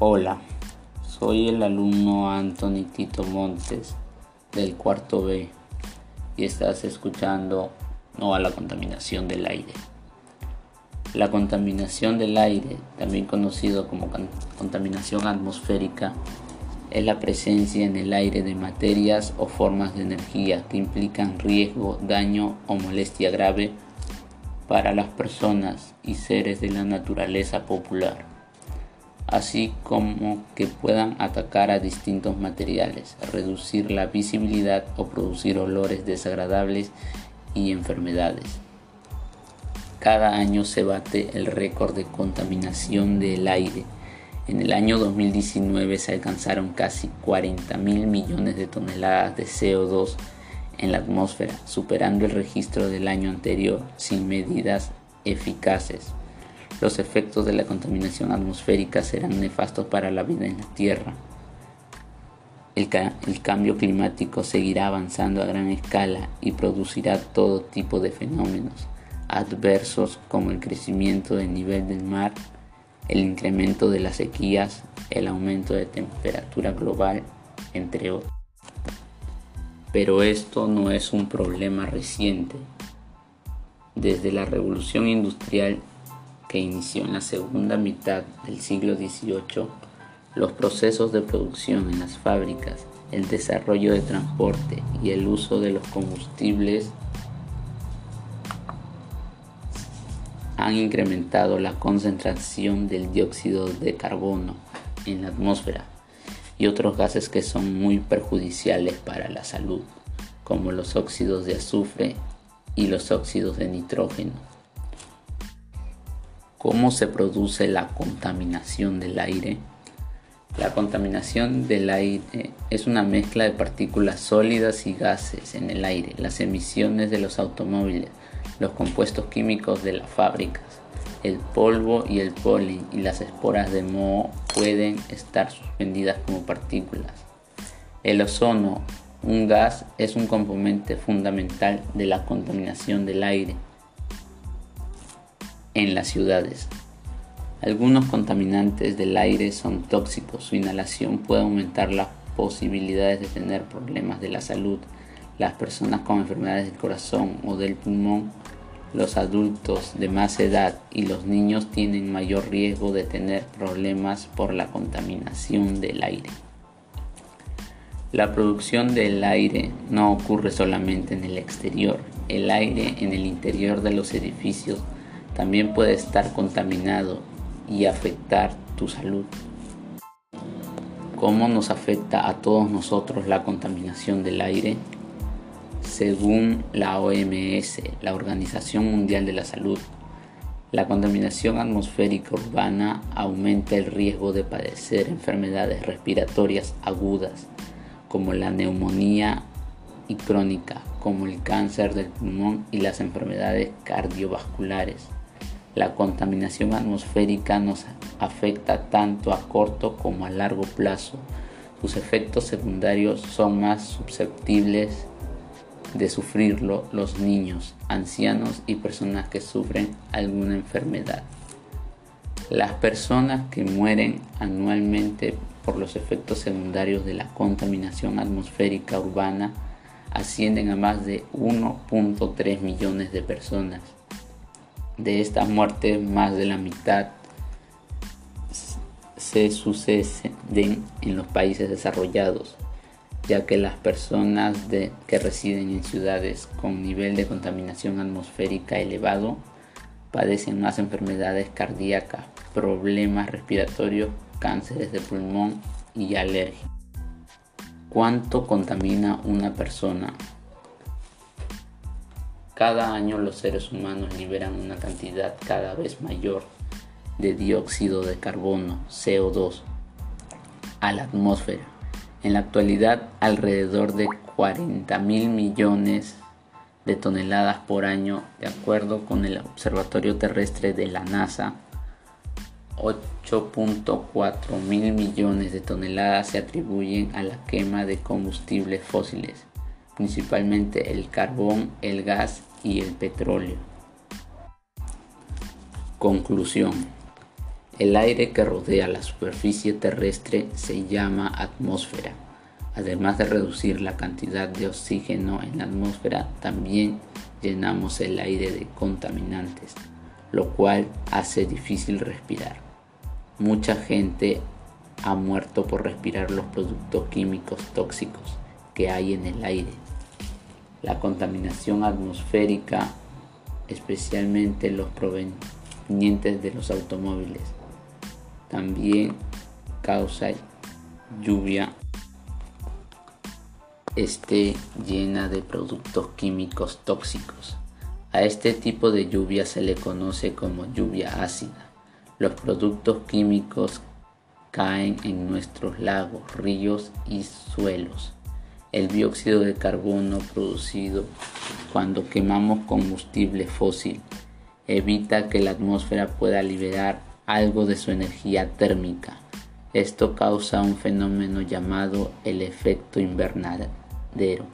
Hola, soy el alumno Anthony Tito Montes del cuarto B y estás escuchando No a la contaminación del aire. La contaminación del aire, también conocido como contaminación atmosférica, es la presencia en el aire de materias o formas de energía que implican riesgo, daño o molestia grave para las personas y seres de la naturaleza popular así como que puedan atacar a distintos materiales, reducir la visibilidad o producir olores desagradables y enfermedades. Cada año se bate el récord de contaminación del aire. En el año 2019 se alcanzaron casi 40 mil millones de toneladas de CO2 en la atmósfera, superando el registro del año anterior sin medidas eficaces. Los efectos de la contaminación atmosférica serán nefastos para la vida en la Tierra. El, cambio climático seguirá avanzando a gran escala y producirá todo tipo de fenómenos adversos como el crecimiento del nivel del mar, el incremento de las sequías, el aumento de temperatura global, entre otros. Pero esto no es un problema reciente. Desde la revolución industrial que inició en la segunda mitad del siglo XVIII, los procesos de producción en las fábricas, el desarrollo de transporte y el uso de los combustibles han incrementado la concentración del dióxido de carbono en la atmósfera y otros gases que son muy perjudiciales para la salud, como los óxidos de azufre y los óxidos de nitrógeno. ¿Cómo se produce la contaminación del aire? La contaminación del aire es una mezcla de partículas sólidas y gases en el aire, las emisiones de los automóviles, los compuestos químicos de las fábricas, el polvo y el polen y las esporas de moho pueden estar suspendidas como partículas. El ozono, un gas, es un componente fundamental de la contaminación del aire en las ciudades. Algunos contaminantes del aire son tóxicos, su inhalación puede aumentar las posibilidades de tener problemas de la salud. Las personas con enfermedades del corazón o del pulmón, los adultos de más edad y los niños tienen mayor riesgo de tener problemas por la contaminación del aire. La producción del aire no ocurre solamente en el exterior, el aire en el interior de los edificios también puede estar contaminado y afectar tu salud. ¿Cómo nos afecta a todos nosotros la contaminación del aire? Según la OMS, la Organización Mundial de la Salud, la contaminación atmosférica urbana aumenta el riesgo de padecer enfermedades respiratorias agudas como la neumonía y crónica, como el cáncer del pulmón y las enfermedades cardiovasculares. La contaminación atmosférica nos afecta tanto a corto como a largo plazo. Sus efectos secundarios son más susceptibles de sufrirlo los niños, ancianos y personas que sufren alguna enfermedad. Las personas que mueren anualmente por los efectos secundarios de la contaminación atmosférica urbana ascienden a más de 1.3 millones de personas. De estas muertes, más de la mitad se suceden en los países desarrollados, ya que las personas que residen en ciudades con nivel de contaminación atmosférica elevado padecen más enfermedades cardíacas, problemas respiratorios, cánceres de pulmón y alergia. ¿Cuánto contamina una persona? Cada año los seres humanos liberan una cantidad cada vez mayor de dióxido de carbono, CO2, a la atmósfera. En la actualidad, alrededor de 40 mil millones de toneladas por año, de acuerdo con el Observatorio Terrestre de la NASA, 8.4 mil millones de toneladas se atribuyen a la quema de combustibles fósiles principalmente el carbón, el gas y el petróleo. Conclusión. El aire que rodea la superficie terrestre se llama atmósfera. Además de reducir la cantidad de oxígeno en la atmósfera, también llenamos el aire de contaminantes, lo cual hace difícil respirar. Mucha gente ha muerto por respirar los productos químicos tóxicos que hay en el aire. La contaminación atmosférica, especialmente los provenientes de los automóviles, también causa lluvia esté llena de productos químicos tóxicos. A este tipo de lluvia se le conoce como lluvia ácida. Los productos químicos caen en nuestros lagos, ríos y suelos. El dióxido de carbono producido cuando quemamos combustible fósil evita que la atmósfera pueda liberar algo de su energía térmica. Esto causa un fenómeno llamado el efecto invernadero,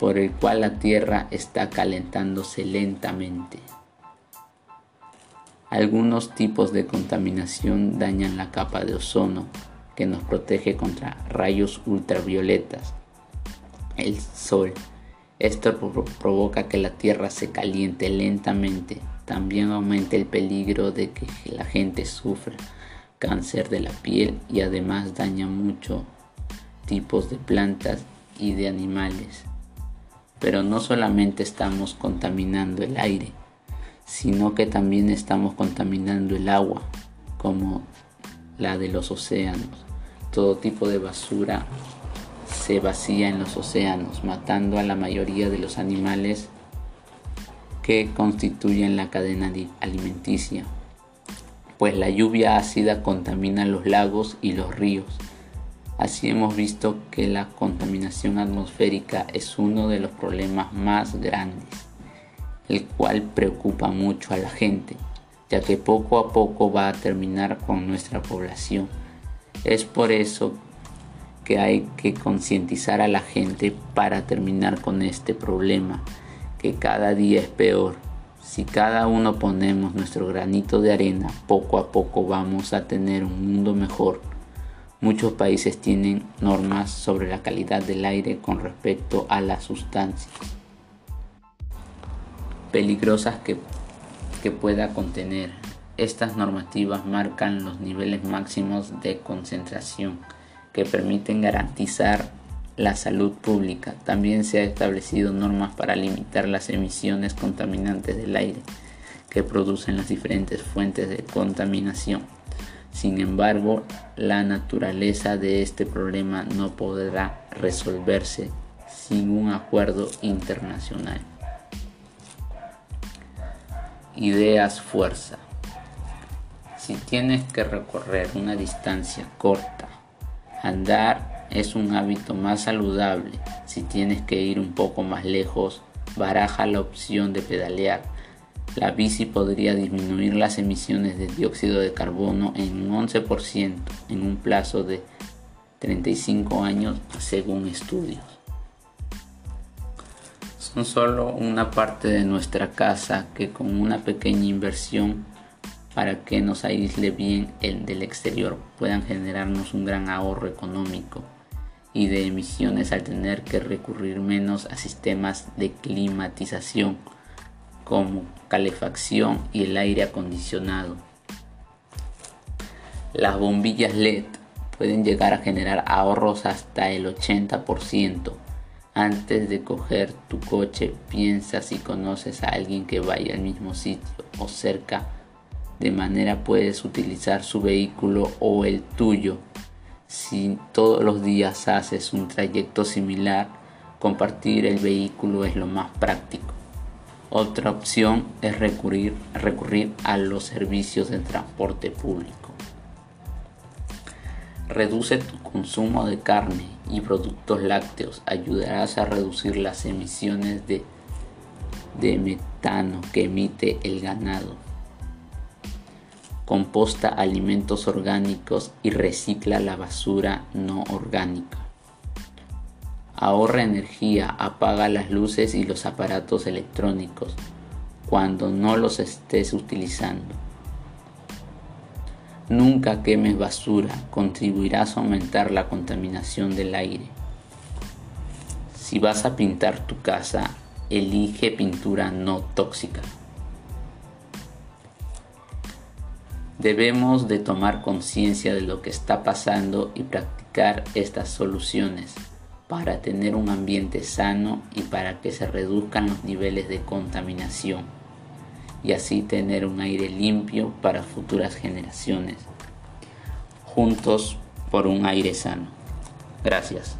por el cual la Tierra está calentándose lentamente. Algunos tipos de contaminación dañan la capa de ozono, que nos protege contra rayos ultravioletas. El sol. Esto provoca que la Tierra se caliente lentamente también aumenta el peligro de que la gente sufra cáncer de la piel y además daña muchos tipos de plantas y de animales. Pero no solamente estamos contaminando el aire, sino que también estamos contaminando el agua, como la de los océanos. Todo tipo de basura se vacía en los océanos, matando a la mayoría de los animales que constituyen la cadena alimenticia, pues la lluvia ácida contamina los lagos y los ríos. Así hemos visto que la contaminación atmosférica es uno de los problemas más grandes, el cual preocupa mucho a la gente, ya que poco a poco va a terminar con nuestra población. Es por eso que hay que concientizar a la gente para terminar con este problema que cada día es peor. Si cada uno ponemos nuestro granito de arena, poco a poco vamos a tener un mundo mejor. Muchos países tienen normas sobre la calidad del aire con respecto a las sustancias peligrosas que, que pueda contener. Estas normativas marcan los niveles máximos de concentración que permiten garantizar la salud pública. También se han establecido normas para limitar las emisiones contaminantes del aire que producen las diferentes fuentes de contaminación. Sin embargo, la naturaleza de este problema no podrá resolverse sin un acuerdo internacional. Ideas fuerza. Si tienes que recorrer una distancia corta, andar es un hábito más saludable. Si tienes que ir un poco más lejos, baraja la opción de pedalear. La bici podría disminuir las emisiones de dióxido de carbono en un 11% en un plazo de 35 años según estudios. Son solo una parte de nuestra casa que con una pequeña inversión para que nos aísle bien el del exterior puedan generarnos un gran ahorro económico y de emisiones al tener que recurrir menos a sistemas de climatización como calefacción y el aire acondicionado. Las bombillas LED pueden llegar a generar ahorros hasta el 80%. Antes de coger tu coche, piensa si conoces a alguien que vaya al mismo sitio o cerca. De manera puedes utilizar su vehículo o el tuyo si todos los días haces un trayecto similar, compartir el vehículo es lo más práctico. Otra opción es recurrir, a los servicios de transporte público. Reduce tu consumo de carne y productos lácteos. Ayudarás a reducir las emisiones de metano que emite el ganado composta alimentos orgánicos y recicla la basura no orgánica. Ahorra energía, apaga las luces y los aparatos electrónicos cuando no los estés utilizando. Nunca quemes basura, contribuirás a aumentar la contaminación del aire. Si vas a pintar tu casa, elige pintura no tóxica. Debemos de tomar conciencia de lo que está pasando y practicar estas soluciones para tener un ambiente sano y para que se reduzcan los niveles de contaminación y así tener un aire limpio para futuras generaciones. Juntos por un aire sano. Gracias.